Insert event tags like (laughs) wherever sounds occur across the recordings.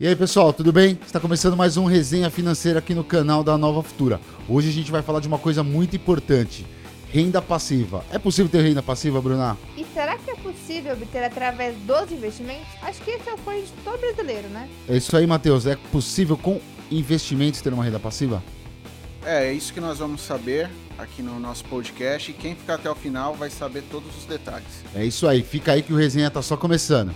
E aí, pessoal, tudo bem? Está começando mais um resenha financeira aqui no canal da Nova Futura. Hoje a gente vai falar de uma coisa muito importante: renda passiva. É possível ter renda passiva, Bruna? E será que é possível obter através dos investimentos? Acho que esse é o sonho de todo brasileiro, né? É isso aí, Matheus. É possível com investimentos ter uma renda passiva? É, é isso que nós vamos saber aqui no nosso podcast. E quem ficar até o final vai saber todos os detalhes. É isso aí. Fica aí que o resenha tá só começando.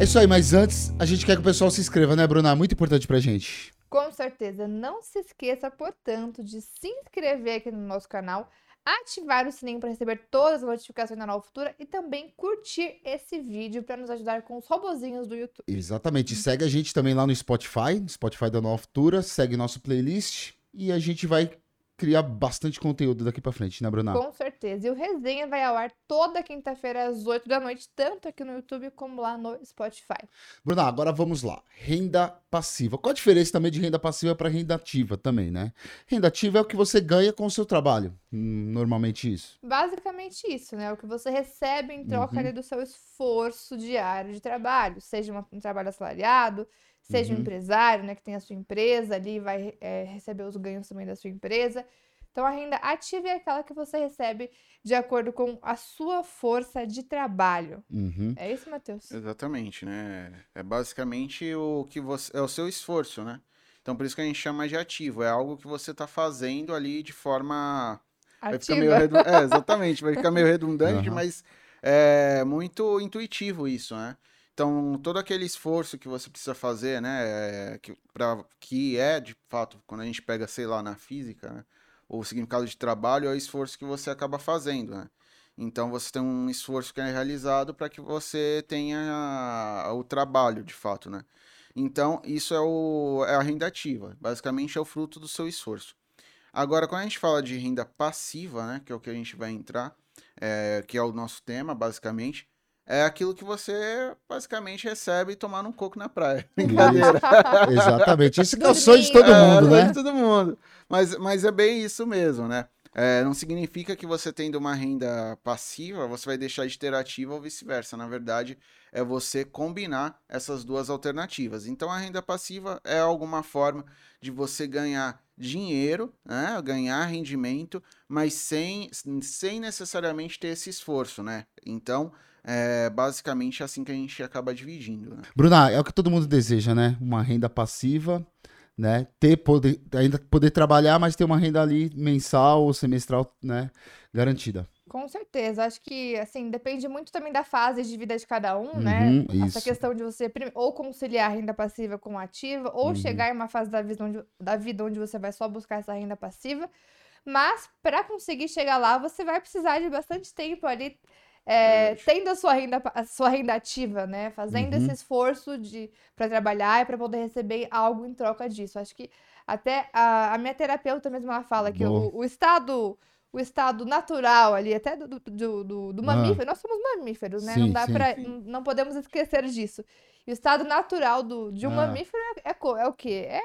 É isso aí, mas antes a gente quer que o pessoal se inscreva, né, Bruna? Muito importante pra gente. Com certeza. Não se esqueça, portanto, de se inscrever aqui no nosso canal, ativar o sininho para receber todas as notificações da Nova Futura e também curtir esse vídeo para nos ajudar com os robozinhos do YouTube. Exatamente. Segue a gente também lá no Spotify, no Spotify da Nova Futura, segue nosso playlist e a gente vai criar bastante conteúdo daqui para frente, né, Bruna? Com certeza. E o resenha vai ao ar toda quinta-feira às 8 da noite, tanto aqui no YouTube como lá no Spotify. Bruna, agora vamos lá. Renda passiva. Qual a diferença também de renda passiva para renda ativa também, né? Renda ativa é o que você ganha com o seu trabalho. Hum, normalmente isso. Basicamente isso, né? O que você recebe em troca uhum. do seu esforço diário de trabalho, seja um trabalho assalariado, seja uhum. um empresário, né, que tem a sua empresa ali, vai é, receber os ganhos também da sua empresa. Então, a renda ativa é aquela que você recebe de acordo com a sua força de trabalho. Uhum. É isso, Matheus? Exatamente, né? É basicamente o que você. É o seu esforço, né? Então, por isso que a gente chama de ativo. É algo que você está fazendo ali de forma. Ativa. Vai ficar meio É, exatamente. Vai ficar meio (laughs) redundante, uhum. mas é muito intuitivo isso, né? Então, todo aquele esforço que você precisa fazer, né, é, que, pra, que é, de fato, quando a gente pega, sei lá, na física, né, o significado de trabalho é o esforço que você acaba fazendo, né? Então, você tem um esforço que é realizado para que você tenha o trabalho, de fato, né? Então, isso é, o, é a renda ativa. Basicamente, é o fruto do seu esforço. Agora, quando a gente fala de renda passiva, né, que é o que a gente vai entrar, é, que é o nosso tema, basicamente, é aquilo que você basicamente recebe tomando um coco na praia. Brincadeira. (laughs) Exatamente. Isso que é o sonho de todo mundo, é, né? de todo mundo. Mas, mas é bem isso mesmo, né? É, não significa que você tendo uma renda passiva, você vai deixar de ter ativa ou vice-versa. Na verdade, é você combinar essas duas alternativas. Então, a renda passiva é alguma forma de você ganhar dinheiro, né? ganhar rendimento, mas sem, sem necessariamente ter esse esforço, né? Então, é basicamente assim que a gente acaba dividindo. Né? Bruna, é o que todo mundo deseja, né? Uma renda passiva, né? Ter poder, ainda poder trabalhar, mas ter uma renda ali mensal ou semestral, né? Garantida. Com certeza. Acho que, assim, depende muito também da fase de vida de cada um, né? uhum, né? Essa questão de você ou conciliar a renda passiva com a ativa, ou uhum. chegar em uma fase da vida, onde, da vida onde você vai só buscar essa renda passiva. Mas, para conseguir chegar lá, você vai precisar de bastante tempo ali é, tendo a sua renda, a sua renda ativa, né? Fazendo uhum. esse esforço de para trabalhar e para poder receber algo em troca disso. Acho que até a, a minha terapeuta mesmo ela fala que o, o, estado o estado natural ali, até do, do, do, do mamífero, ah. nós somos mamíferos, né? Sim, não dá para não podemos esquecer disso. E o estado natural do, de um ah. mamífero é, é, é o quê? É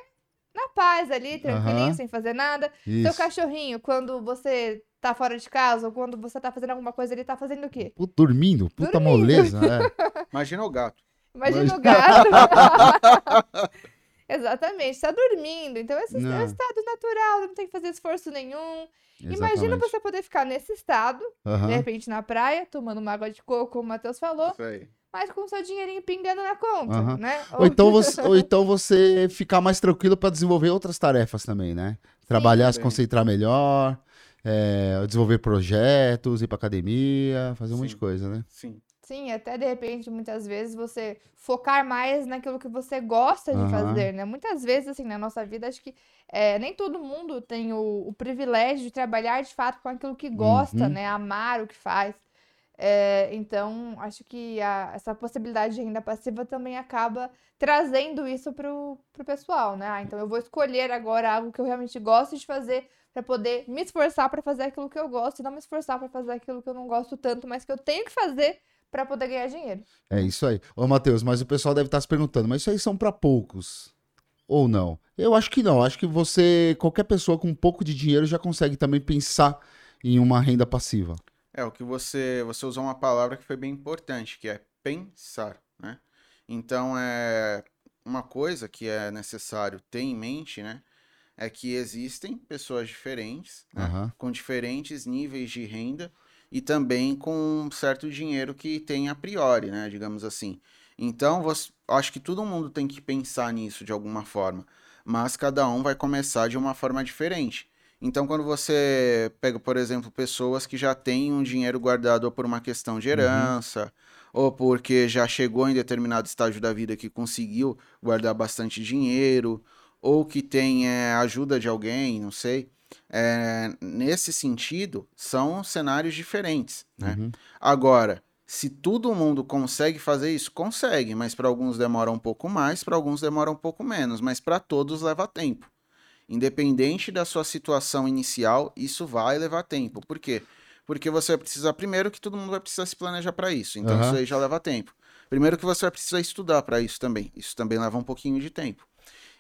na paz ali, tranquilinho, uhum. sem fazer nada. Isso. Seu cachorrinho, quando você tá fora de casa, ou quando você tá fazendo alguma coisa, ele tá fazendo o quê? Puta, dormindo, puta dormindo. moleza, é. (laughs) Imagina o gato. Imagina o gato. (laughs) Exatamente, tá dormindo. Então, esse não. é o estado natural, não tem que fazer esforço nenhum. Exatamente. Imagina você poder ficar nesse estado, uhum. de repente na praia, tomando uma água de coco, como o Matheus falou. Mas com seu dinheirinho pingando na conta, uhum. né? Ou então (laughs) você, ou então você ficar mais tranquilo para desenvolver outras tarefas também, né? Trabalhar, Sim, se concentrar melhor, é, desenvolver projetos, ir para academia, fazer um Sim. monte de coisa, né? Sim. Sim, até de repente, muitas vezes, você focar mais naquilo que você gosta de uhum. fazer, né? Muitas vezes, assim, na nossa vida, acho que é, nem todo mundo tem o, o, privilégio de trabalhar de fato com aquilo que gosta, uhum. né? Amar o que faz. É, então, acho que a, essa possibilidade de renda passiva também acaba trazendo isso para o pessoal, né? Ah, então, eu vou escolher agora algo que eu realmente gosto de fazer para poder me esforçar para fazer aquilo que eu gosto e não me esforçar para fazer aquilo que eu não gosto tanto, mas que eu tenho que fazer para poder ganhar dinheiro. É isso aí. Ô, Matheus, mas o pessoal deve estar se perguntando, mas isso aí são para poucos. ou não? Eu acho que não. Acho que você, qualquer pessoa com um pouco de dinheiro já consegue também pensar em uma renda passiva. É, o que você, você usou uma palavra que foi bem importante, que é pensar, né? Então, é uma coisa que é necessário ter em mente, né? É que existem pessoas diferentes, né, Aham. com diferentes níveis de renda e também com um certo dinheiro que tem a priori, né? Digamos assim. Então, você, acho que todo mundo tem que pensar nisso de alguma forma, mas cada um vai começar de uma forma diferente. Então, quando você pega, por exemplo, pessoas que já têm um dinheiro guardado ou por uma questão de herança, ou porque já chegou em determinado estágio da vida que conseguiu guardar bastante dinheiro, ou que tem eh, ajuda de alguém, não sei. É, nesse sentido, são cenários diferentes, né? Uhum. Agora, se todo mundo consegue fazer isso, consegue, mas para alguns demora um pouco mais, para alguns demora um pouco menos, mas para todos leva tempo. Independente da sua situação inicial, isso vai levar tempo. Por quê? Porque você vai precisar, primeiro, que todo mundo vai precisar se planejar para isso. Então, Aham. isso aí já leva tempo. Primeiro, que você vai precisar estudar para isso também. Isso também leva um pouquinho de tempo.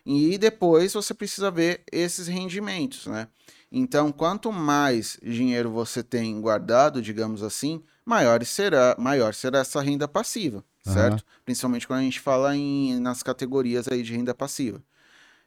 E depois você precisa ver esses rendimentos, né? Então, quanto mais dinheiro você tem guardado, digamos assim, maior será, maior será essa renda passiva, Aham. certo? Principalmente quando a gente fala em, nas categorias aí de renda passiva.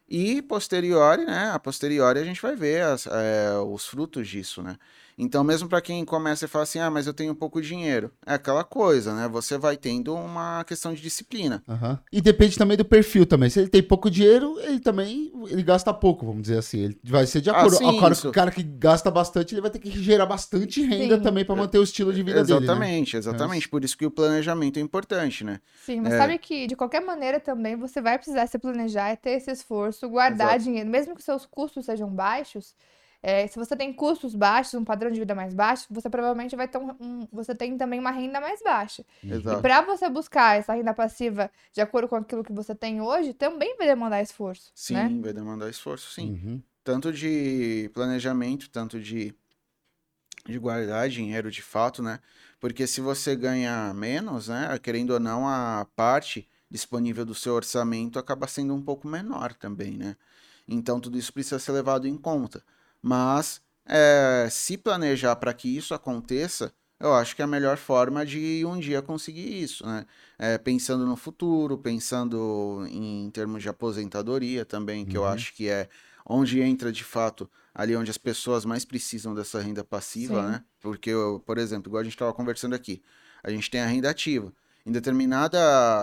E posteriori, né? A posteriori a gente vai ver as- é, os frutos disso, né? Então, mesmo para quem começa e fala assim, ah, mas eu tenho pouco dinheiro, é aquela coisa, né? Você vai tendo uma questão de disciplina. Aham. E depende também do perfil também. Se ele tem pouco dinheiro, ele também ele gasta pouco, vamos dizer assim. Ele vai ser de Ah, acordo. sim, Agora, o cara que gasta bastante, ele vai ter que gerar bastante renda Sim. também para manter o estilo de vida dele. Né? exatamente, exatamente. Por isso que o planejamento é importante, né? Sim, mas É. sabe que de qualquer maneira também você vai precisar se planejar e ter esse esforço, guardar Exato. dinheiro, mesmo que seus custos sejam baixos. É, se você tem custos baixos, um padrão de vida mais baixo, você provavelmente vai ter um, um- você tem também uma renda mais baixa. E Exato. para você buscar essa renda passiva de acordo com aquilo que você tem hoje, também vai demandar esforço, Sim, né? vai demandar esforço, sim. Uhum. Tanto de planejamento, tanto de, de guardar dinheiro de fato, né? Porque se você ganha menos, né? Querendo ou não, a parte disponível do seu orçamento acaba sendo um pouco menor também, né? Então tudo isso precisa ser levado em conta. Mas é, se planejar para que isso aconteça, eu acho que é a melhor forma de um dia conseguir isso, né? É, pensando no futuro, pensando em termos de aposentadoria também, que eu Uhum. acho que é onde entra de fato ali onde as pessoas mais precisam dessa renda passiva, Sim. né? Porque, eu, por exemplo, igual a gente estava conversando aqui, a gente tem a renda ativa. Em determinada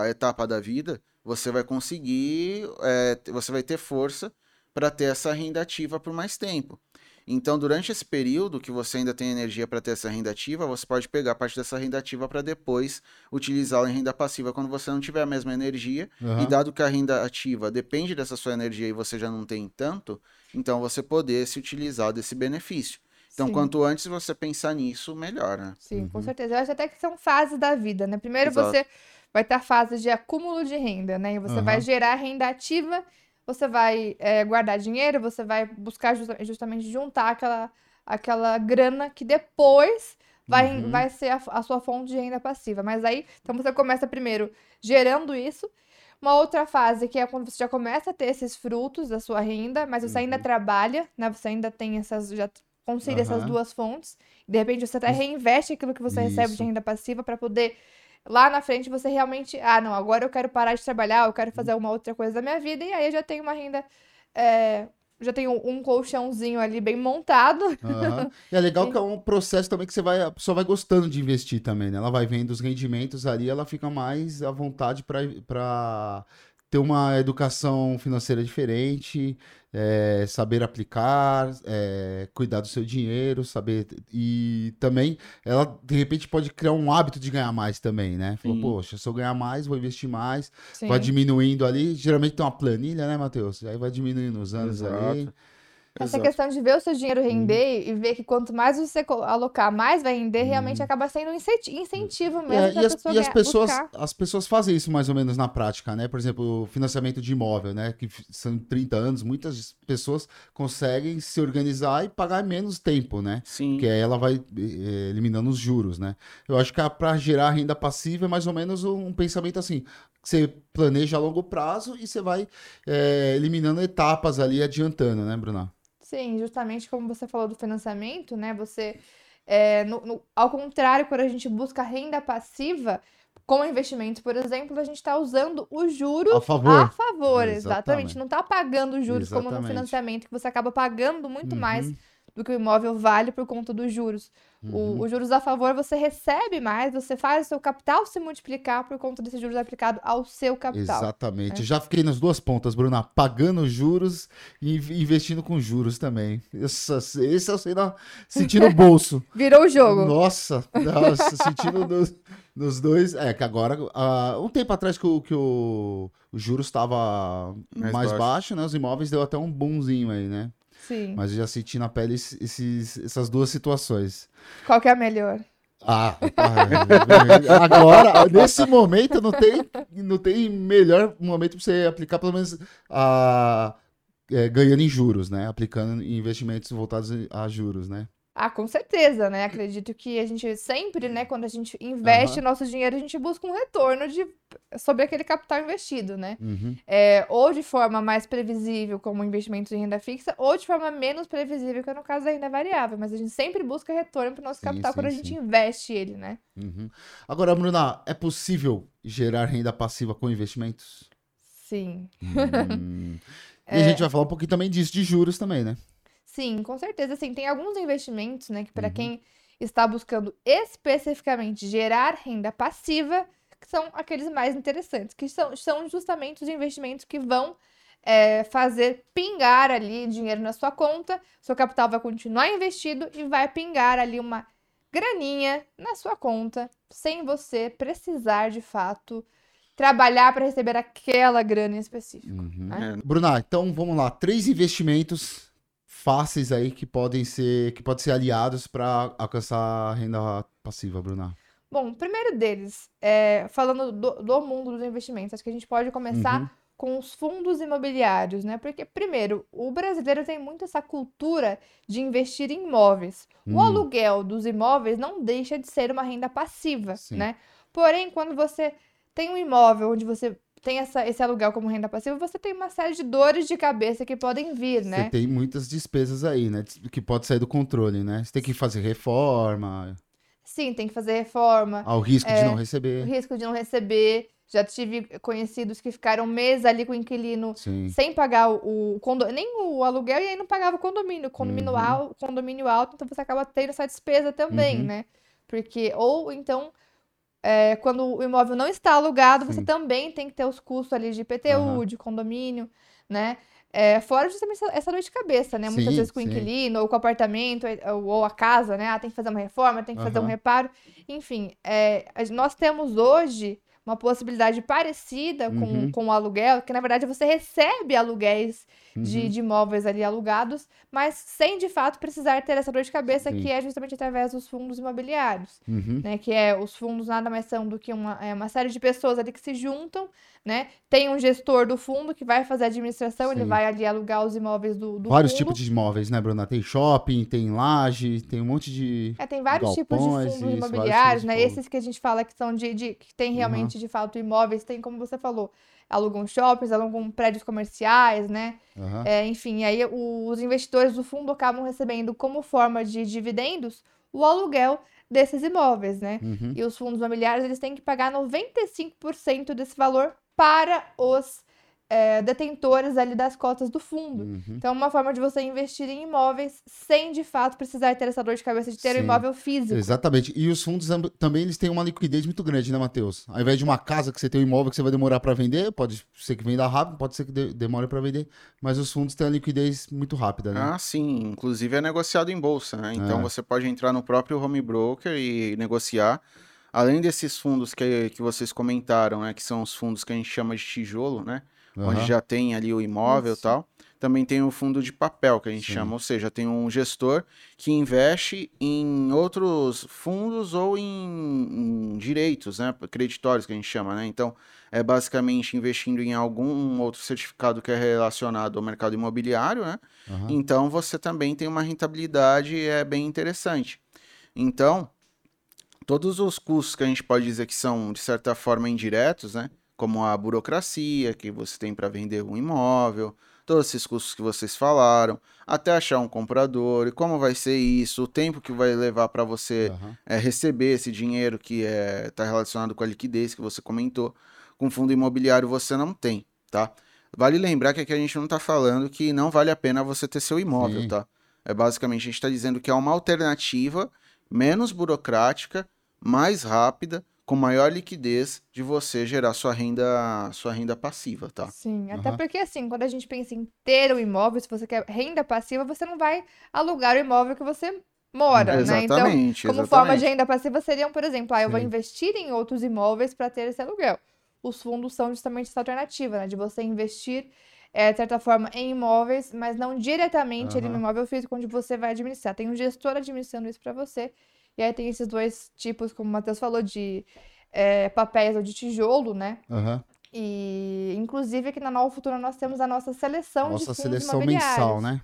etapa da vida, você vai conseguir, é, você vai ter força para ter essa renda ativa por mais tempo. Então, durante esse período que você ainda tem energia para ter essa renda ativa, você pode pegar parte dessa renda ativa para depois utilizá-la em renda passiva quando você não tiver a mesma energia. E Aham. dado que a renda ativa depende dessa sua energia e você já não tem tanto, então você poder se utilizar desse benefício. Então, Sim. quanto antes você pensar nisso, melhor, né? Sim, com Uhum. certeza. Eu acho até que são fases da vida, né? Primeiro Exato. você vai ter a fase de acúmulo de renda, né? E você vai Aham. gerar renda ativa, você vai eh, guardar dinheiro, você vai buscar justa- justamente juntar aquela, aquela grana que depois vai, Uhum. vai ser a, a sua fonte de renda passiva. Mas aí, então você começa primeiro gerando isso. Uma outra fase que é quando você já começa a ter esses frutos da sua renda, mas você ainda Uhum. trabalha, né? Você ainda tem essas, já concilia essas Aham. duas fontes. De repente você até reinveste aquilo que você recebe de Isso. renda passiva para poder lá na frente você realmente, ah, não, agora eu quero parar de trabalhar, eu quero fazer uma outra coisa da minha vida e aí eu já tenho uma renda, é, já tenho um colchãozinho ali bem montado. Aham. E é legal (laughs) que é um processo também que você vai, a pessoa vai gostando de investir também, né? Ela vai vendo os rendimentos ali, ela fica mais à vontade para ter uma educação financeira diferente, é, saber aplicar, é, cuidar do seu dinheiro, saber. E também ela, de repente, pode criar um hábito de ganhar mais também, né? Falou, poxa, se eu ganhar mais, vou investir mais. Sim. Vai diminuindo ali. Geralmente tem uma planilha, né, Matheus? Aí vai diminuindo os anos ali. Essa Exato. questão de ver o seu dinheiro render e ver que quanto mais você alocar, mais vai render, realmente acaba sendo um incenti- incentivo mesmo É, e as, pessoa e as pessoas, buscar. as pessoas fazem isso mais ou menos na prática, né? Por exemplo, o financiamento de imóvel, né? Que são 30 anos, muitas pessoas conseguem se organizar e pagar menos tempo, né? Sim. Que aí ela vai eh, eliminando os juros, né? Eu acho que para gerar renda passiva é mais ou menos um pensamento assim. você planeja a longo prazo e você vai é, eliminando etapas ali, adiantando, né, Bruna? Sim, justamente como você falou do financiamento, né? Você, é, no, no, ao contrário, quando a gente busca renda passiva, com investimentos, por exemplo, a gente está usando os juros a favor. A favor, exatamente. exatamente. Não está pagando os juros exatamente. como no financiamento, que você acaba pagando muito uhum. mais do que o imóvel vale por conta dos juros. Uhum. O, os juros a favor você recebe mais, você faz o seu capital se multiplicar por conta desses juros aplicados ao seu capital. Exatamente. É. Já fiquei nas duas pontas, Bruna, pagando juros e investindo com juros também. Esse, esse eu sei não, sentindo o (laughs) bolso. Virou o jogo. Nossa, (laughs) nossa sentindo nos, nos, dois. É que agora, uh, um tempo atrás que o, que o, o juros estava mais, mais baixo. baixo, né? Os imóveis deu até um boomzinho aí, né? Sim. Mas eu já senti na pele esses, essas duas situações. Qual que é a melhor? Ah, (laughs) agora, nesse momento, não tem, não tem melhor momento para você aplicar, pelo menos, a, é, ganhando em juros, né? Aplicando em investimentos voltados a juros, né? Ah, com certeza, né? Acredito que a gente sempre, né, quando a gente investe uhum. nosso dinheiro, a gente busca um retorno de, sobre aquele capital investido, né? Uhum. É, ou de forma mais previsível, como investimentos em renda fixa, ou de forma menos previsível, que é no caso da renda variável. Mas a gente sempre busca retorno para o nosso sim, capital sim, quando a gente sim. investe ele, né? Uhum. Agora, Bruna, é possível gerar renda passiva com investimentos? Sim. Hum. (laughs) E é... a gente vai falar um pouquinho também disso, de juros também, né? Sim, com certeza. Assim, tem alguns investimentos, né, que para uhum. quem está buscando especificamente gerar renda passiva, que são aqueles mais interessantes, que são, são justamente os investimentos que vão é, fazer pingar ali dinheiro na sua conta, seu capital vai continuar investido e vai pingar ali uma graninha na sua conta, sem você precisar de fato trabalhar para receber aquela grana em específico. Uhum. Né? É. Bruna, então vamos lá, três investimentos fáceis aí que podem ser que podem ser aliados para alcançar a renda passiva, Bruna? Bom, o primeiro deles, é, falando do, do, mundo dos investimentos, acho que a gente pode começar uhum. com os fundos imobiliários, né? Porque, primeiro, o brasileiro tem muito essa cultura de investir em imóveis. O hum. aluguel dos imóveis não deixa de ser uma renda passiva, Sim. né? Porém, quando você tem um imóvel onde você tem essa, esse aluguel como renda passiva, você tem uma série de dores de cabeça que podem vir, né? Você tem muitas despesas aí, né? Que pode sair do controle, né? Você tem que fazer reforma. Sim, tem que fazer reforma. Ah, o risco é, de não receber. O risco de não receber. Já tive conhecidos que ficaram meses ali com o inquilino Sim. sem pagar o, o condomínio, nem o aluguel e aí não pagava o condomínio. O condomínio, uhum. alto, condomínio alto, então você acaba tendo essa despesa também, uhum. né? Porque, ou então é, quando o imóvel não está alugado, Sim. você também tem que ter os custos ali de IPTU, uhum. de condomínio, né? É, fora justamente essa, essa dor de cabeça, né? Sim, Muitas vezes com o inquilino, ou com o apartamento, ou, ou, a casa, né? Ah, tem que fazer uma reforma, tem que uhum. fazer um reparo. Enfim, é, nós temos hoje uma possibilidade parecida com, uhum. com o aluguel, que na verdade você recebe aluguéis uhum. de, de imóveis ali alugados, mas sem de fato precisar ter essa dor de cabeça, Sim. que é justamente através dos fundos imobiliários, uhum. né? Que é os fundos nada mais são do que uma, é uma série de pessoas ali que se juntam né? Tem um gestor do fundo que vai fazer a administração, Sim. ele vai ali alugar os imóveis do, do Vários fundo. tipos de imóveis, né, Bruna? Tem shopping, tem laje, tem um monte de. É, tem vários tipos de fundos isso, imobiliários, né? Esses que a gente fala que são de. de que tem realmente, uhum. de fato, imóveis, tem, como você falou, alugam shoppings, alugam prédios comerciais, né? Uhum. É, enfim, aí os investidores do fundo acabam recebendo como forma de dividendos o aluguel desses imóveis, né? Uhum. E os fundos imobiliários, eles têm que pagar 95% desse valor para os é, detentores ali das cotas do fundo. Uhum. Então, é uma forma de você investir em imóveis sem, de fato, precisar ter essa dor de cabeça de ter Sim. um imóvel físico. Exatamente. E os fundos também eles têm uma liquidez muito grande, né, Matheus? Ao invés de uma casa que você tem um imóvel que você vai demorar para vender, pode ser que venda rápido, pode ser que demore para vender, mas os fundos têm uma liquidez muito rápida, né? Ah, sim. Inclusive é negociado em bolsa, né? Então, é. você pode entrar no próprio home broker e negociar além desses fundos que, que vocês comentaram, né, que são os fundos que a gente chama de tijolo, né, uhum. onde já tem ali o imóvel e tal, também tem o fundo de papel que a gente Sim. chama, ou seja, tem um gestor que investe em outros fundos ou em, em, direitos, né, creditórios que a gente chama, né, então é basicamente investindo em algum outro certificado que é relacionado ao mercado imobiliário, né, uhum. então você também tem uma rentabilidade é bem interessante. Então, todos os custos que a gente pode dizer que são, de certa forma, indiretos, né? Como a burocracia que você tem para vender um imóvel, todos esses custos que vocês falaram, até achar um comprador, e como vai ser isso, o tempo que vai levar para você uhum. é, receber esse dinheiro que está é, tá relacionado com a liquidez que você comentou. Com fundo imobiliário você não tem, tá? Vale lembrar que aqui a gente não está falando que não vale a pena você ter seu imóvel, Sim. tá? É basicamente a gente está dizendo que é uma alternativa menos burocrática, mais rápida, com maior liquidez de você gerar sua renda, sua renda passiva, tá? Sim, até uhum. porque assim, quando a gente pensa em ter o imóvel, se você quer renda passiva, você não vai alugar o imóvel que você mora, exatamente, né? Então, como exatamente. forma de renda passiva seriam, por exemplo, ah, eu Sim. vou investir em outros imóveis para ter esse aluguel. Os fundos são justamente essa alternativa, né? De você investir, é, de certa forma, em imóveis, mas não diretamente uhum. no imóvel físico onde você vai administrar. Tem um gestor administrando isso para você e aí tem esses dois tipos, como o Matheus falou, de é, papéis ou de tijolo, né? Uhum. E, inclusive, aqui na Nova Futura nós temos a nossa seleção nossa de fundos seleção mensal, né?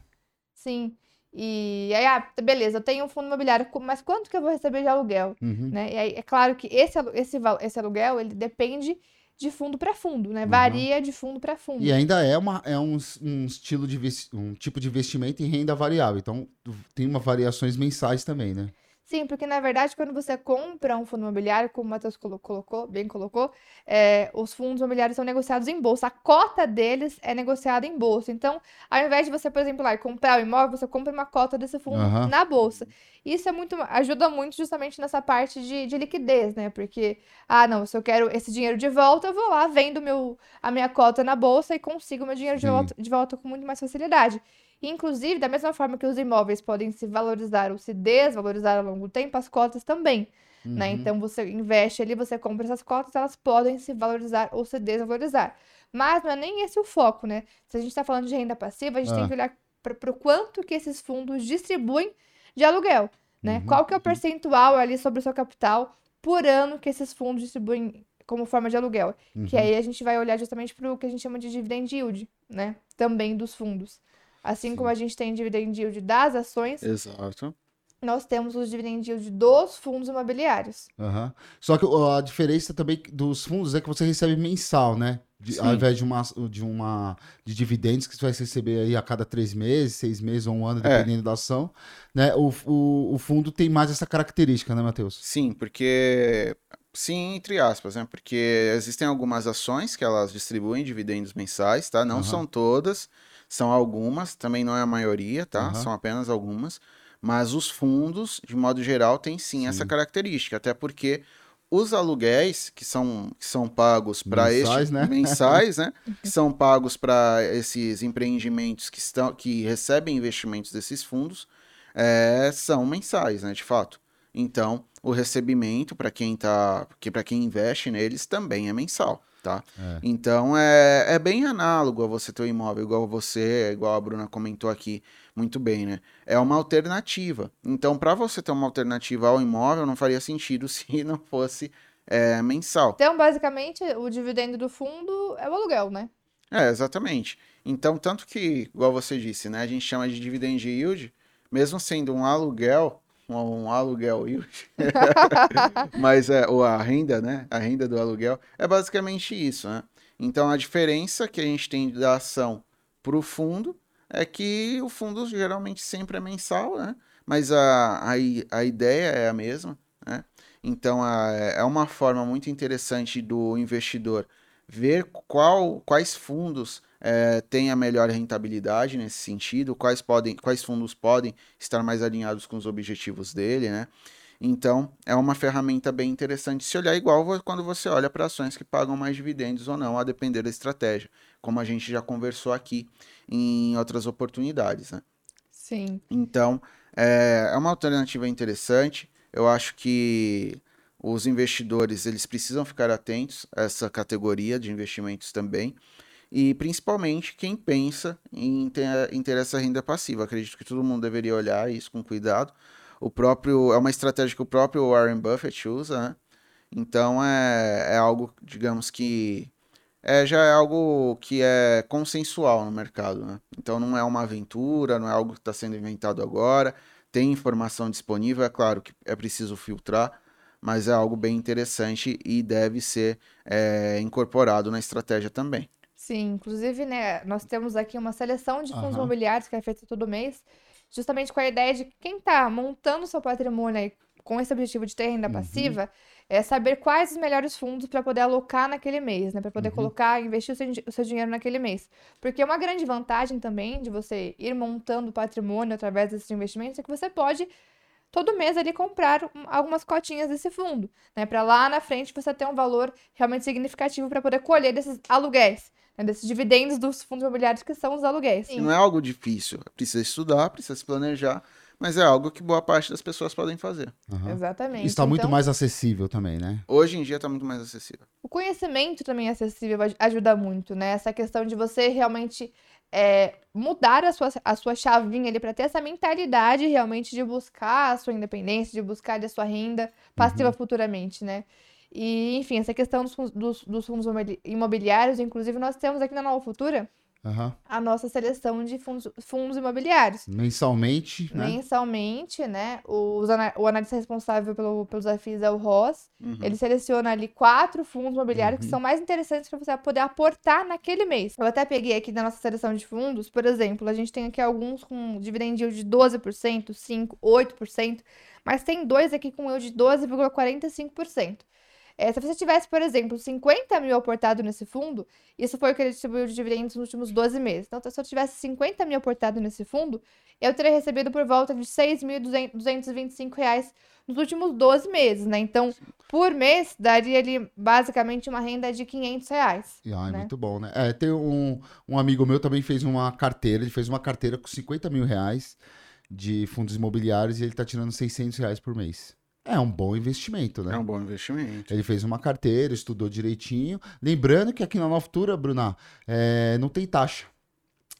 Sim. E aí, ah, beleza, eu tenho um fundo imobiliário, mas quanto que eu vou receber de aluguel? Uhum. Né? E aí, é claro que esse, esse, esse aluguel, ele depende de fundo para fundo, né? Uhum. Varia de fundo para fundo. E ainda é, uma, é um, um estilo de um tipo de investimento em renda variável. Então, tem uma variações mensais também, né? Sim, porque na verdade, quando você compra um fundo imobiliário, como o Matheus colocou, bem colocou, é, os fundos imobiliários são negociados em bolsa. A cota deles é negociada em bolsa. Então, ao invés de você, por exemplo, lá, comprar o imóvel, você compra uma cota desse fundo uhum. na bolsa. Isso é muito, ajuda muito justamente nessa parte de, de liquidez, né? Porque, ah, não, se eu quero esse dinheiro de volta, eu vou lá, vendo meu, a minha cota na bolsa e consigo meu dinheiro de volta, de volta com muito mais facilidade. Inclusive, da mesma forma que os imóveis podem se valorizar ou se desvalorizar ao longo do tempo, as cotas também. Né? Uhum. Né? Então você investe ali, você compra essas cotas, elas podem se valorizar ou se desvalorizar. Mas não é nem esse o foco, né? Se a gente está falando de renda passiva, a gente ah. tem que olhar para o quanto que esses fundos distribuem de aluguel. Né? Uhum. Qual que é o percentual ali sobre o seu capital por ano que esses fundos distribuem como forma de aluguel? Uhum. Que aí a gente vai olhar justamente para o que a gente chama de dividend yield, né? Também dos fundos. Assim Sim. como a gente tem dividend yield das ações. Exato. Nós temos os dividend yield dos fundos imobiliários. Uhum. Só que a diferença também dos fundos é que você recebe mensal, né? De, ao invés de uma, de uma de dividendos que você vai receber aí a cada três meses, seis meses ou um ano, é. dependendo é. da ação, né? O, o, o fundo tem mais essa característica, né, Matheus? Sim, porque sim, entre aspas, né? Porque existem algumas ações que elas distribuem dividendos mensais, tá? Não uhum. são todas. São algumas, também não é a maioria, tá? Uhum. São apenas algumas. Mas os fundos, de modo geral, têm sim, sim. essa característica, até porque os aluguéis que são, que são pagos para estes né? (laughs) mensais, né? que são pagos para esses empreendimentos que estão que recebem investimentos desses fundos, é, são mensais, né? De fato. Então, o recebimento para quem tá, que para quem investe neles também é mensal tá? É. Então é, é bem análogo a você ter um imóvel igual você, igual a Bruna comentou aqui muito bem, né? É uma alternativa. Então, para você ter uma alternativa ao imóvel, não faria sentido (laughs) se não fosse é, mensal. Então, basicamente, o dividendo do fundo é o aluguel, né? É, exatamente. Então, tanto que, igual você disse, né? A gente chama de dividend yield, mesmo sendo um aluguel, um aluguel yield. (laughs) Mas é, ou a renda, né? A renda do aluguel é basicamente isso, né? Então a diferença que a gente tem da ação para o fundo é que o fundo geralmente sempre é mensal, né? Mas a, a, a ideia é a mesma, né? Então a, é uma forma muito interessante do investidor ver qual, quais fundos é, tem a melhor rentabilidade nesse sentido, quais, podem, quais fundos podem estar mais alinhados com os objetivos dele, né? Então, é uma ferramenta bem interessante se olhar igual quando você olha para ações que pagam mais dividendos ou não, a depender da estratégia, como a gente já conversou aqui em outras oportunidades, né? Sim. Então, é, é uma alternativa interessante. Eu acho que os investidores eles precisam ficar atentos a essa categoria de investimentos também e principalmente quem pensa em ter, em ter essa renda passiva. Acredito que todo mundo deveria olhar isso com cuidado. O próprio é uma estratégia que o próprio Warren Buffett usa, né? Então é, é algo, digamos que é, já é algo que é consensual no mercado, né? Então não é uma aventura, não é algo que está sendo inventado agora. Tem informação disponível, é claro que é preciso filtrar, mas é algo bem interessante e deve ser é, incorporado na estratégia também. Sim, inclusive, né, nós temos aqui uma seleção de fundos uhum. imobiliários que é feita todo mês, justamente com a ideia de que quem está montando seu patrimônio aí, com esse objetivo de ter renda uhum. passiva, é saber quais os melhores fundos para poder alocar naquele mês, né? Para poder uhum. colocar, investir o seu, o seu, dinheiro naquele mês. Porque uma grande vantagem também de você ir montando patrimônio através desses investimentos é que você pode todo mês ali comprar algumas cotinhas desse fundo, né? Para lá na frente você ter um valor realmente significativo para poder colher desses aluguéis, né? desses dividendos dos fundos imobiliários que são os aluguéis. Sim. Não é algo difícil, precisa estudar, precisa se planejar mas é algo que boa parte das pessoas podem fazer. Uhum. Exatamente. Está muito então, mais acessível também, né? Hoje em dia está muito mais acessível. O conhecimento também é acessível ajuda muito, né? Essa questão de você realmente é, mudar a sua, a sua chavinha ali para ter essa mentalidade realmente de buscar a sua independência, de buscar a sua renda passiva uhum. futuramente, né? E, enfim, essa questão dos, dos, dos fundos imobiliários, inclusive, nós temos aqui na Nova Futura Uhum. a nossa seleção de fundos, fundos imobiliários. Mensalmente, né? Mensalmente, né? O, o analista responsável pelo, pelos FIIs é o Ross. Uhum. Ele seleciona ali quatro fundos imobiliários uhum. que são mais interessantes para você poder aportar naquele mês. Eu até peguei aqui da nossa seleção de fundos, por exemplo, a gente tem aqui alguns com dividend yield de 12%, 5%, 8%, mas tem dois aqui com yield de 12,45%. É, se você tivesse, por exemplo, 50 mil aportado nesse fundo, isso foi o que ele distribuiu de dividendos nos últimos 12 meses. Então, se eu tivesse 50 mil aportado nesse fundo, eu teria recebido por volta de R$ 6.225 nos últimos 12 meses, né? Então, por mês, daria ali basicamente uma renda de 500 reais. Ah, né? muito bom, né? É, tem um, um amigo meu também fez uma carteira, ele fez uma carteira com 50 mil reais de fundos imobiliários e ele tá tirando 600 reais por mês. É um bom investimento, né? É um bom investimento. Ele fez uma carteira, estudou direitinho. Lembrando que aqui na Nova Futura, Bruna, é, não tem taxa.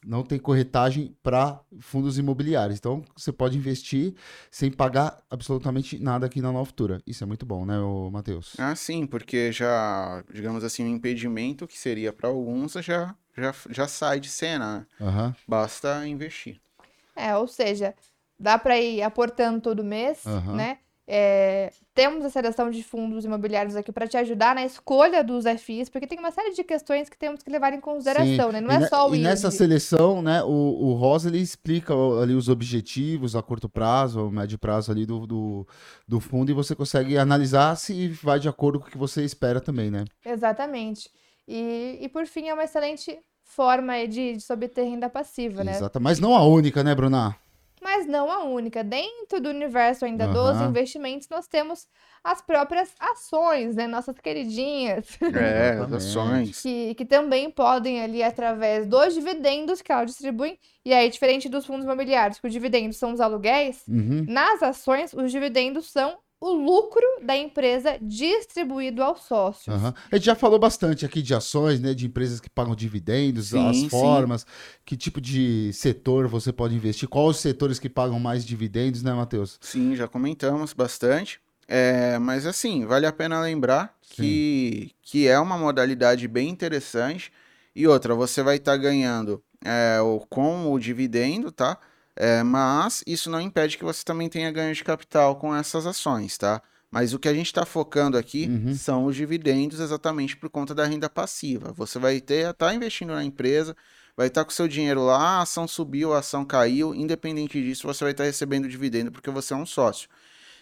Não tem corretagem para fundos imobiliários. Então, você pode investir sem pagar absolutamente nada aqui na Nova Futura. Isso é muito bom, né, Matheus? Ah, sim, porque já, digamos assim, um impedimento que seria para alguns já, já, já sai de cena. Né? Uhum. Basta investir. É, ou seja, dá para ir aportando todo mês, uhum. né? É, temos a seleção de fundos imobiliários aqui para te ajudar na escolha dos FIs, porque tem uma série de questões que temos que levar em consideração, Sim. né? Não e é só o E nessa seleção, né, o, o Rosa ele explica ali os objetivos a curto prazo, a médio prazo ali do, do, do fundo e você consegue analisar se vai de acordo com o que você espera também, né? Exatamente. E, e por fim, é uma excelente forma de, de obter renda passiva, né? Exato, mas não a única, né, Bruna? Mas não a única. Dentro do universo ainda uhum. dos investimentos, nós temos as próprias ações, né? Nossas queridinhas. É, (laughs) as ações. Que, que também podem ali, através dos dividendos que ela distribui, e aí, diferente dos fundos imobiliários, que os dividendos são os aluguéis, uhum. nas ações, os dividendos são o lucro da empresa distribuído aos sócios. Uhum. A gente já falou bastante aqui de ações, né, de empresas que pagam dividendos, sim, as formas, sim. que tipo de setor você pode investir, quais os setores que pagam mais dividendos, né, Matheus? Sim, já comentamos bastante. É, mas assim, vale a pena lembrar que, que é uma modalidade bem interessante. E outra, você vai estar tá ganhando é, com o dividendo, tá? É, mas isso não impede que você também tenha ganho de capital com essas ações, tá? Mas o que a gente está focando aqui uhum. são os dividendos exatamente por conta da renda passiva. Você vai ter, tá investindo na empresa, vai estar tá com seu dinheiro lá, a ação subiu, a ação caiu, independente disso, você vai estar tá recebendo dividendo porque você é um sócio.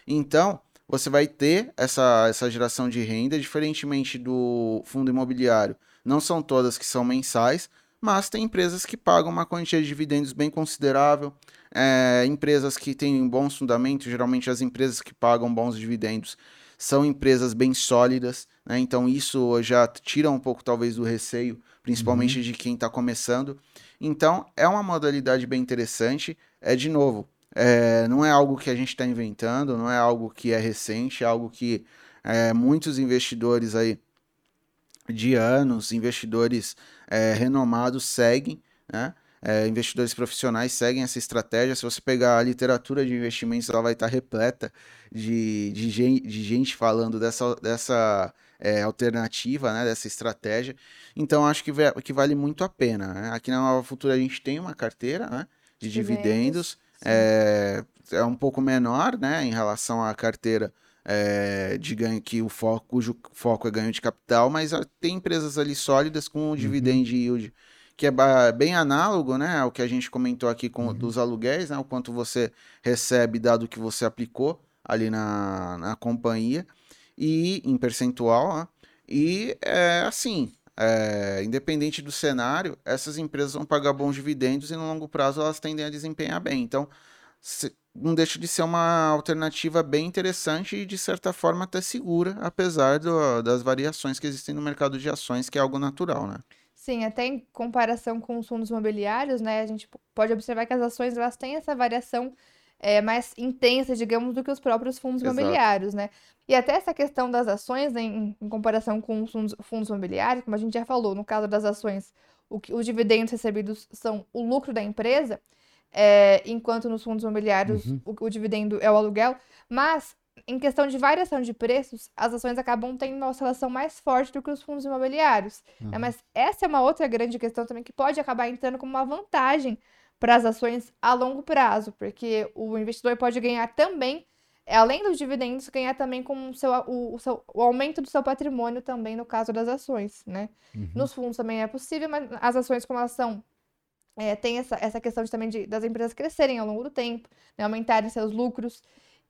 Então, você vai ter essa, essa geração de renda, diferentemente do fundo imobiliário. Não são todas que são mensais, mas tem empresas que pagam uma quantia de dividendos bem considerável, é, empresas que têm bons fundamentos, geralmente as empresas que pagam bons dividendos são empresas bem sólidas, né? então isso já tira um pouco talvez do receio, principalmente uhum. de quem está começando. Então é uma modalidade bem interessante, é de novo, é, não é algo que a gente está inventando, não é algo que é recente, é algo que é, muitos investidores aí de anos, investidores é, renomados seguem, né? É, investidores profissionais seguem essa estratégia. Se você pegar a literatura de investimentos, ela vai estar repleta de, de, gente, de gente falando dessa, dessa é, alternativa, né, dessa estratégia. Então, acho que, que vale muito a pena. Né? Aqui na Nova Futura a gente tem uma carteira né, de dividendos. É, é um pouco menor né, em relação à carteira é, de ganho que o foco, cujo foco é ganho de capital, mas tem empresas ali sólidas com um dividend uhum. yield que é bem análogo, né, ao que a gente comentou aqui com uhum. dos aluguéis, né, o quanto você recebe dado que você aplicou ali na, na companhia e em percentual, né, e é assim, é, independente do cenário, essas empresas vão pagar bons dividendos e no longo prazo elas tendem a desempenhar bem. Então, se, não deixa de ser uma alternativa bem interessante e de certa forma até segura, apesar do, das variações que existem no mercado de ações, que é algo natural, né? Sim, até em comparação com os fundos imobiliários, né, a gente pode observar que as ações elas têm essa variação é, mais intensa, digamos, do que os próprios fundos Exato. imobiliários, né? E até essa questão das ações, né, em, em, comparação com os fundos, fundos, imobiliários, como a gente já falou, no caso das ações, o que, os dividendos recebidos são o lucro da empresa, é, enquanto nos fundos imobiliários uhum. o, o dividendo é o aluguel, mas em questão de variação de preços, as ações acabam tendo uma oscilação mais forte do que os fundos imobiliários. Uhum. Né? Mas essa é uma outra grande questão também que pode acabar entrando como uma vantagem para as ações a longo prazo, porque o investidor pode ganhar também, além dos dividendos, ganhar também com o, seu, o, o, seu, o aumento do seu patrimônio também no caso das ações, né? Uhum. Nos fundos também é possível, mas as ações como elas são é, tem essa, essa questão de, também de, das empresas crescerem ao longo do tempo, né, aumentarem seus lucros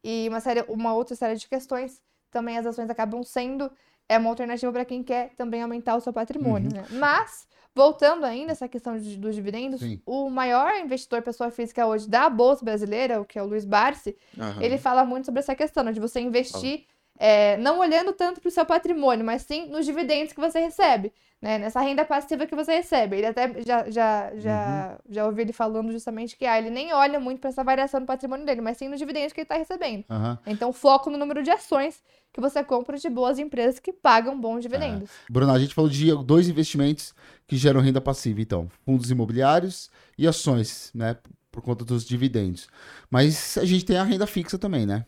e uma, série, uma outra série de questões. Também as ações acabam sendo é uma alternativa para quem quer também aumentar o seu patrimônio. Uhum. Né? Mas, voltando ainda essa questão de, dos dividendos, Sim. o maior investidor pessoa física hoje da Bolsa Brasileira, o que é o Luiz Barsi, uhum. ele fala muito sobre essa questão né, de você investir é, não olhando tanto para o seu patrimônio, mas sim nos dividendos que você recebe, né? Nessa renda passiva que você recebe. Ele até já, já, já, uhum. já ouvi ele falando justamente que ah, ele nem olha muito para essa variação do patrimônio dele, mas sim nos dividendos que ele está recebendo. Uhum. Então, foco no número de ações que você compra de boas empresas que pagam bons dividendos. É. Bruno, a gente falou de dois investimentos que geram renda passiva, então, fundos imobiliários e ações, né? Por conta dos dividendos. Mas a gente tem a renda fixa também, né?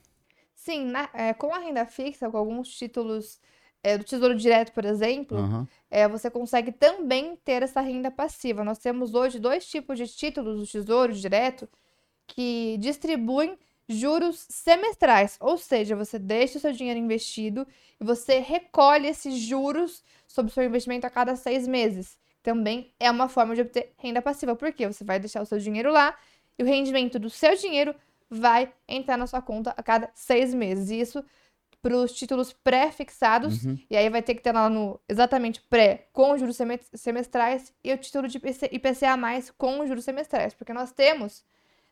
Sim, na, é, com a renda fixa, com alguns títulos é, do Tesouro Direto, por exemplo, uhum. é, você consegue também ter essa renda passiva. Nós temos hoje dois tipos de títulos do Tesouro Direto que distribuem juros semestrais, ou seja, você deixa o seu dinheiro investido e você recolhe esses juros sobre o seu investimento a cada seis meses. Também é uma forma de obter renda passiva, porque você vai deixar o seu dinheiro lá e o rendimento do seu dinheiro vai entrar na sua conta a cada seis meses. Isso para os títulos pré-fixados, uhum. e aí vai ter que ter lá no exatamente pré com juros semestrais e o título de IPCA mais com juros semestrais, porque nós temos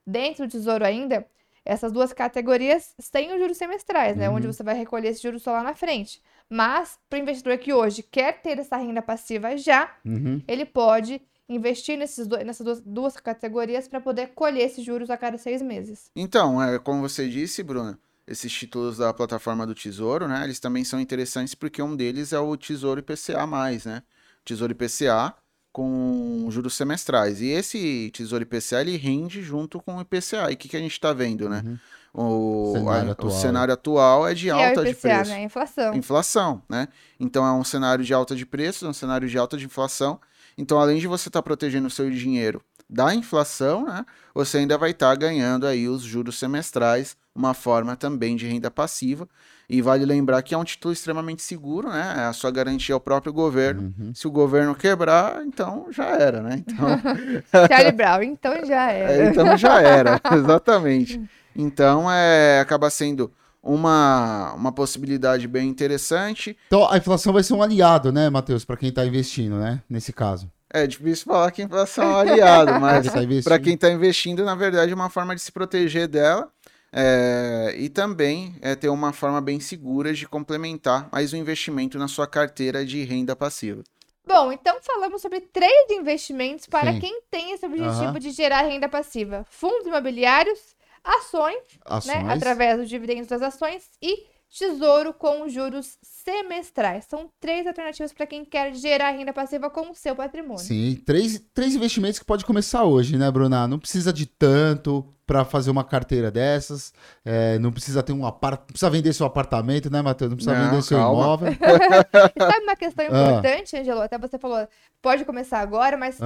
dentro do Tesouro ainda essas duas categorias sem os juros semestrais, né, uhum. onde você vai recolher esse juros só lá na frente. Mas para o investidor que hoje quer ter essa renda passiva já, uhum. ele pode investir nesses do, nessas duas, duas categorias para poder colher esses juros a cada seis meses. Então, é, como você disse, Bruna, esses títulos da plataforma do Tesouro, né? Eles também são interessantes porque um deles é o Tesouro IPCA+, né? Tesouro IPCA com juros semestrais. E esse Tesouro IPCA, ele rende junto com o IPCA. E o que, que a gente está vendo, né? Uhum. O cenário, a, o cenário, atual é de que alta é o IPCA, de preço. Né? Inflação. Inflação, né? Então é um cenário de alta de preços, é um cenário de alta de inflação. Então, além de você estar tá protegendo o seu dinheiro da inflação, né, você ainda vai estar tá ganhando aí os juros semestrais, uma forma também de renda passiva. E vale lembrar que é um título extremamente seguro, né? A sua garantia é o próprio governo. Uhum. Se o governo quebrar, então já era, né? Então... (laughs) Charlie Brown, então já (laughs) era. É, então já era, (laughs) exatamente. Então é, acaba sendo uma, uma possibilidade bem interessante. Então a inflação vai ser um aliado, né, Matheus, para quem está investindo, né, nesse caso. É difícil falar que a inflação é um aliado, (laughs) mas tá para quem está investindo, na verdade, é uma forma de se proteger dela. É, e também é ter uma forma bem segura de complementar mais um investimento na sua carteira de renda passiva. Bom, então falamos sobre três investimentos para Sim. quem tem esse objetivo uhum. de gerar renda passiva: fundos imobiliários, ações, né, ações. Né, através dos dividendos das ações e tesouro com juros semestrais. São três alternativas para quem quer gerar renda passiva com o seu patrimônio. Sim, três, três investimentos que pode começar hoje, né, Bruna? Não precisa de tanto para fazer uma carteira dessas. É, não precisa ter um apartamento, precisa vender seu apartamento, né, Matheus? Não precisa não, vender seu calma. imóvel. (laughs) Sabe uma questão ah. importante, ah. Angelo? Até você falou, pode começar agora, mas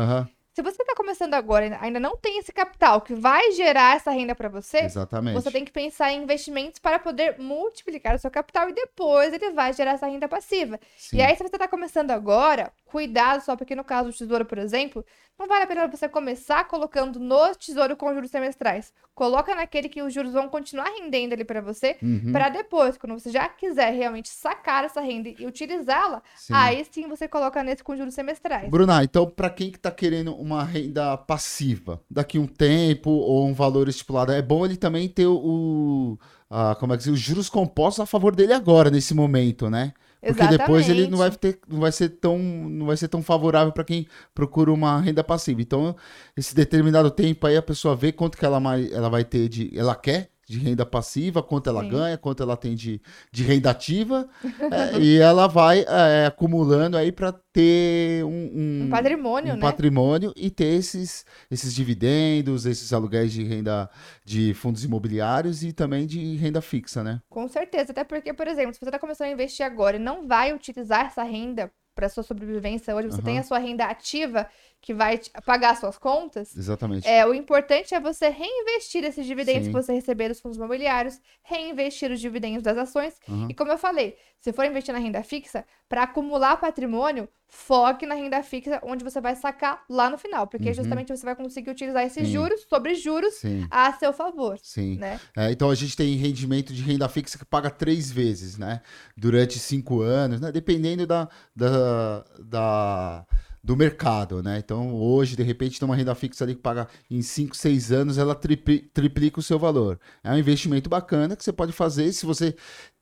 Se você está começando agora ainda não tem esse capital que vai gerar essa renda para você, Exatamente. você tem que pensar em investimentos para poder multiplicar o seu capital e depois ele vai gerar essa renda passiva. Sim. E aí, se você está começando agora, cuidado só, porque no caso do tesouro, por exemplo, não vale a pena você começar colocando no tesouro com juros semestrais. Coloca naquele que os juros vão continuar rendendo ali para você, uhum. para depois, quando você já quiser realmente sacar essa renda e utilizá-la, aí sim você coloca nesse com juros semestrais. Bruna, então para quem que tá querendo uma renda passiva, daqui um tempo ou um valor estipulado, é bom ele também ter o, a, como é que diz, os juros compostos a favor dele agora nesse momento, né? Porque Exatamente. depois ele não vai ter, não vai ser tão, não vai ser tão favorável para quem procura uma renda passiva. Então, esse determinado tempo aí a pessoa vê quanto que ela, ela vai ter de, ela quer de renda passiva, quanto ela Sim. ganha, quanto ela tem de, de renda ativa, é, e ela vai é, acumulando aí para ter um, um, um patrimônio, um né? patrimônio e ter esses, esses dividendos, esses aluguéis de renda de fundos imobiliários e também de renda fixa, né? Com certeza, até porque, por exemplo, se você está começando a investir agora e não vai utilizar essa renda para sua sobrevivência hoje, você uhum. tem a sua renda ativa que vai pagar suas contas. Exatamente. É, o importante é você reinvestir esses dividendos Sim. que você receber dos fundos imobiliários, reinvestir os dividendos das ações. Uhum. E como eu falei, se for investir na renda fixa, para acumular patrimônio, foque na renda fixa, onde você vai sacar lá no final, porque uhum. justamente você vai conseguir utilizar esses Sim. juros sobre juros Sim. a seu favor. Sim. Né? É, então a gente tem rendimento de renda fixa que paga três vezes, né? Durante cinco anos, né? Dependendo da, da, da do mercado, né? Então, hoje, de repente, tem uma renda fixa ali que paga em 5, 6 anos, ela tripli triplica o seu valor. É um investimento bacana que você pode fazer se você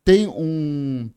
tem um,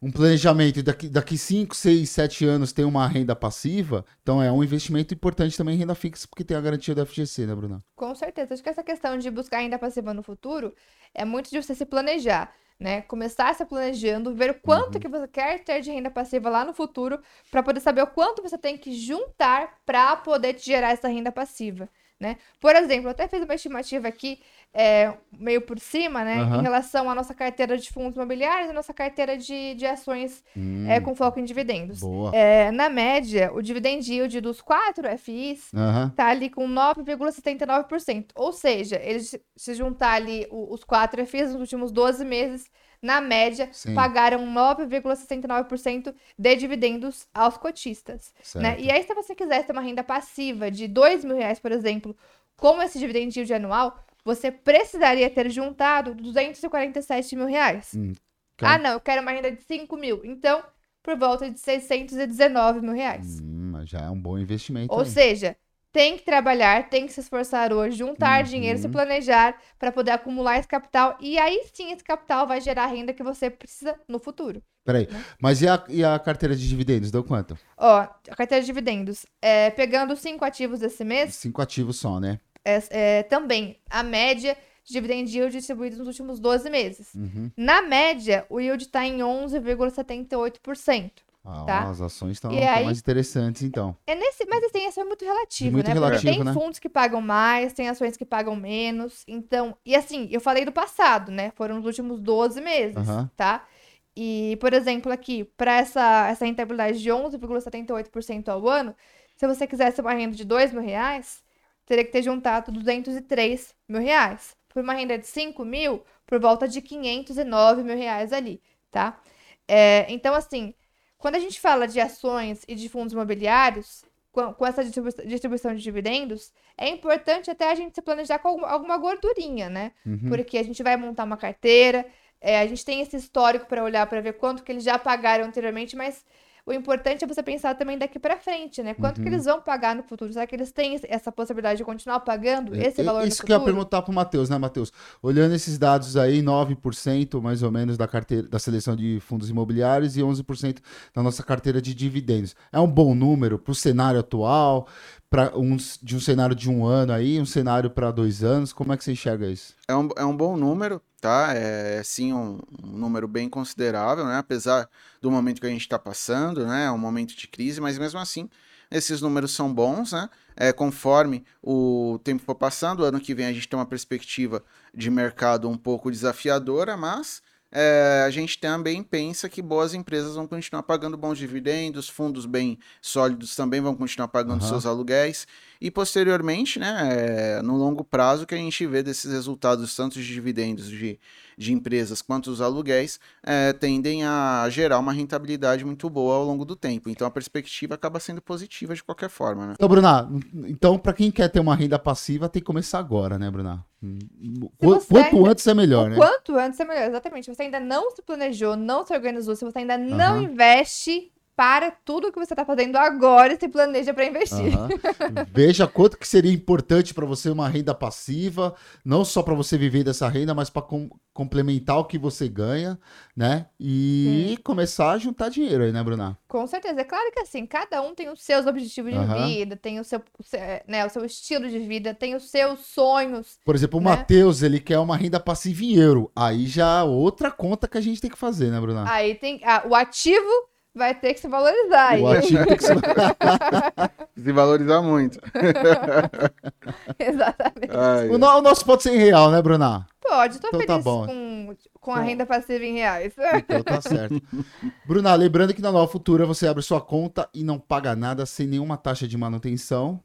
um planejamento daqui, daqui 5, 6, 7 anos tem uma renda passiva, então é um investimento importante também em renda fixa, porque tem a garantia do FGC, né, Bruna? Com certeza. Acho que essa questão de buscar renda passiva no futuro é muito de você se planejar né? Começar se planejando, ver quanto uhum. que você quer ter de renda passiva lá no futuro, para poder saber o quanto você tem que juntar para poder te gerar essa renda passiva, né? Por exemplo, eu até fiz uma estimativa aqui, é, meio por cima, né? Uhum. Em relação à nossa carteira de fundos imobiliários e nossa carteira de, de ações hum, é, com foco em dividendos. É, na média, o dividend yield dos quatro FIs uhum. tá ali com 9,79%. Ou seja, eles se juntar ali os quatro FIs nos últimos 12 meses, na média, Sim. pagaram 9,69% de dividendos aos cotistas. Né? E aí, se você quiser ter uma renda passiva de 2 mil reais, por exemplo, como esse dividend yield anual, você precisaria ter juntado 247 mil reais. Hum, Ah, não, eu quero uma renda de 5 mil. Então, por volta de 619 mil reais. Hum, já é um bom investimento. Ou aí. seja, tem que trabalhar, tem que se esforçar hoje, juntar uhum. dinheiro, se planejar para poder acumular esse capital. E aí sim esse capital vai gerar a renda que você precisa no futuro. Peraí, né? mas e a, e a carteira de dividendos? Deu quanto? Ó, a carteira de dividendos, é, pegando cinco ativos desse mês. Cinco ativos só, né? É, é, também, a média de dividend yield distribuído nos últimos 12 meses. Uhum. Na média, o yield está em 11,78%. Ah, tá? As ações estão mais interessantes, então. É nesse, mas assim, isso é muito relativo, muito né? Relativo, Porque tem né? fundos que pagam mais, tem ações que pagam menos. Então, e assim, eu falei do passado, né? Foram nos últimos 12 meses, uhum. tá? E, por exemplo, aqui, para essa, essa rentabilidade de 11,78% ao ano, se você quisesse uma renda de 2 mil reais, teria que ter juntado 203 mil reais. Por uma renda de 5 mil, por volta de 509 mil reais ali, tá? É, então, assim, quando a gente fala de ações e de fundos imobiliários, com, com essa distribuição de dividendos, é importante até a gente se planejar com alguma gordurinha, né? Uhum. Porque a gente vai montar uma carteira, é, a gente tem esse histórico para olhar para ver quanto que eles já pagaram anteriormente, mas o importante é você pensar também daqui para frente, né? Quanto uhum. que eles vão pagar no futuro? Será que eles têm essa possibilidade de continuar pagando esse é, valor Isso no futuro? que eu ia perguntar pro Matheus, né, Matheus? Olhando esses dados aí, 9% mais ou menos da carteira da seleção de fundos imobiliários e 11% da nossa carteira de dividendos. É um bom número para o cenário atual, para um, de um cenário de um ano aí, um cenário para dois anos? Como é que você enxerga isso? É um, é um bom número, tá? É sim um, um número bem considerável, né? Apesar do momento que a gente está passando, né? É um momento de crise, mas mesmo assim esses números são bons, né? É, conforme o tempo for passando, ano que vem a gente tem uma perspectiva de mercado um pouco desafiadora, mas é, a gente também pensa que boas empresas vão continuar pagando bons dividendos, fundos bem sólidos também vão continuar pagando uhum. seus aluguéis. E posteriormente, né, é, no longo prazo, que a gente vê desses resultados, tanto de dividendos de, de empresas quanto os aluguéis, é, tendem a gerar uma rentabilidade muito boa ao longo do tempo. Então a perspectiva acaba sendo positiva de qualquer forma, né? Então, Bruna, então para quem quer ter uma renda passiva, tem que começar agora, né, Bruna? Quanto ainda... antes é melhor, né? Quanto antes é melhor, exatamente. Você ainda não se planejou, não se organizou, se você ainda não uhum. investe, para tudo que você está fazendo agora e se planeja para investir. Uhum. Veja quanto que seria importante para você uma renda passiva, não só para você viver dessa renda, mas para com complementar o que você ganha, né? E Sim. começar a juntar dinheiro aí, né, Bruna? Com certeza. É claro que assim, cada um tem os seus objetivos de uhum. vida, tem o seu, né, o seu estilo de vida, tem os seus sonhos. Por exemplo, o né? Matheus, ele quer uma renda passiva em euro. Aí já outra conta que a gente tem que fazer, né, Bruna? Aí tem ah, o ativo vai ter que se valorizar. O ativo tem que se, (laughs) se valorizar muito. (laughs) Exatamente. Ai, o, no, o, nosso pode ser em real, né, Bruna? Pode, tô então tá feliz tá bom. com, com a então renda passiva em reais. Então tá certo. (laughs) Bruna, lembrando que na Nova Futura você abre sua conta e não paga nada sem nenhuma taxa de manutenção.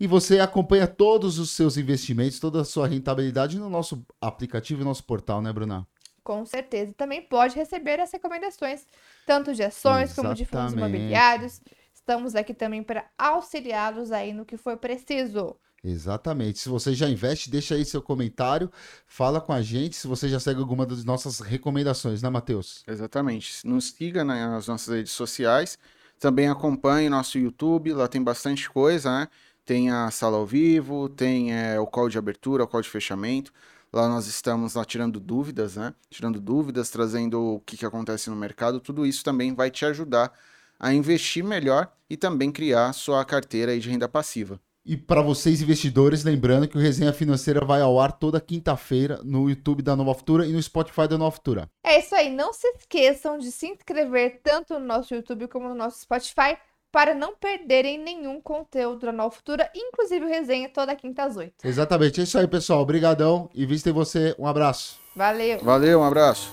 E você acompanha todos os seus investimentos, toda a sua rentabilidade no nosso aplicativo e nosso portal, né, Bruna? Com certeza. Também pode receber as recomendações, tanto de ações Exatamente. como de fundos imobiliários. Estamos aqui também para auxiliá-los aí no que for preciso. Exatamente. Se você já investe, deixa aí seu comentário, fala com a gente se você já segue alguma das nossas recomendações, né, Matheus? Exatamente. Nos siga nas nossas redes sociais, também acompanhe nosso YouTube, lá tem bastante coisa, né? Tem a sala ao vivo, tem é, o call de abertura, o call de fechamento. Lá nós estamos lá tirando dúvidas, né? Tirando dúvidas, trazendo o que, que acontece no mercado. Tudo isso também vai te ajudar a investir melhor e também criar sua carteira de renda passiva. E para vocês investidores, lembrando que o Resenha Financeira vai ao ar toda quinta-feira no YouTube da Nova Futura e no Spotify da Nova Futura. É isso aí, não se esqueçam de se inscrever tanto no nosso YouTube como no nosso Spotify para não perderem nenhum conteúdo da Nova Futura, inclusive o resenha toda quinta às oito. Exatamente. É isso aí, pessoal. Obrigadão e vistem você. Um abraço. Valeu. Valeu, um abraço.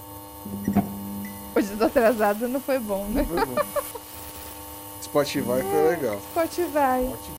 Hoje do atrasado não foi bom, né? Não foi bom. (laughs) Spotify foi legal. Spotify.